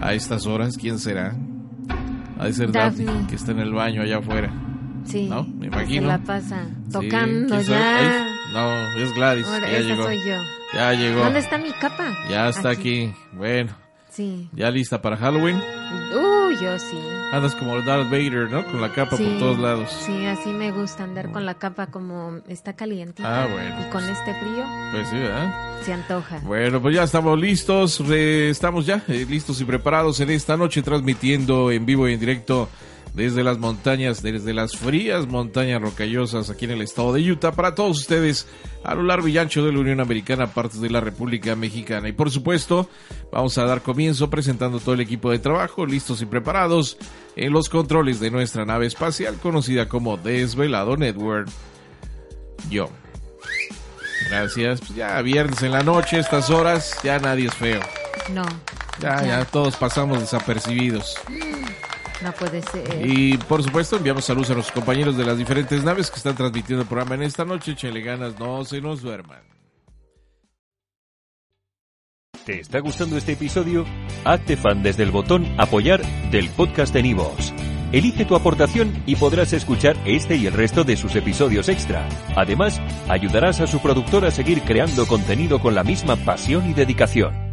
A estas horas, ¿quién será? Ha de ser Daphne, que está en el baño allá afuera. Sí. ¿No? Me imagino. Se la pasa tocando ya. no, es Gladys. ya llegó. soy yo. Ya llegó. ¿Dónde está mi capa? Ya está aquí. Bueno. Sí. ¿Ya lista para Halloween? Uh, yo sí. Andas como Darth Vader, ¿no? Con la capa por todos lados. Sí, así me gusta andar con la capa como está caliente. Ah, bueno. Y con este frío. Pues sí, ¿verdad? Se antoja. Bueno, pues ya estamos listos. estamos ya eh, listos y preparados en esta noche transmitiendo en vivo y en directo desde las montañas, desde las frías montañas rocallosas aquí en el estado de Utah, para todos ustedes a lo largo y ancho de la Unión Americana, partes de la República Mexicana. Y por supuesto, vamos a dar comienzo presentando todo el equipo de trabajo, listos y preparados en los controles de nuestra nave espacial conocida como Desvelado Network. Yo. Gracias. Pues ya viernes en la noche, estas horas, ya nadie es feo. No. Ya, ya, todos pasamos desapercibidos. No puede ser. Y por supuesto enviamos saludos a los compañeros de las diferentes naves que están transmitiendo el programa en esta noche. Échenle ganas, no se nos duerman. ¿Te está gustando este episodio? Hazte fan desde el botón apoyar del podcast de Nivos. Elige tu aportación y podrás escuchar este y el resto de sus episodios extra. Además, ayudarás a su productor a seguir creando contenido con la misma pasión y dedicación.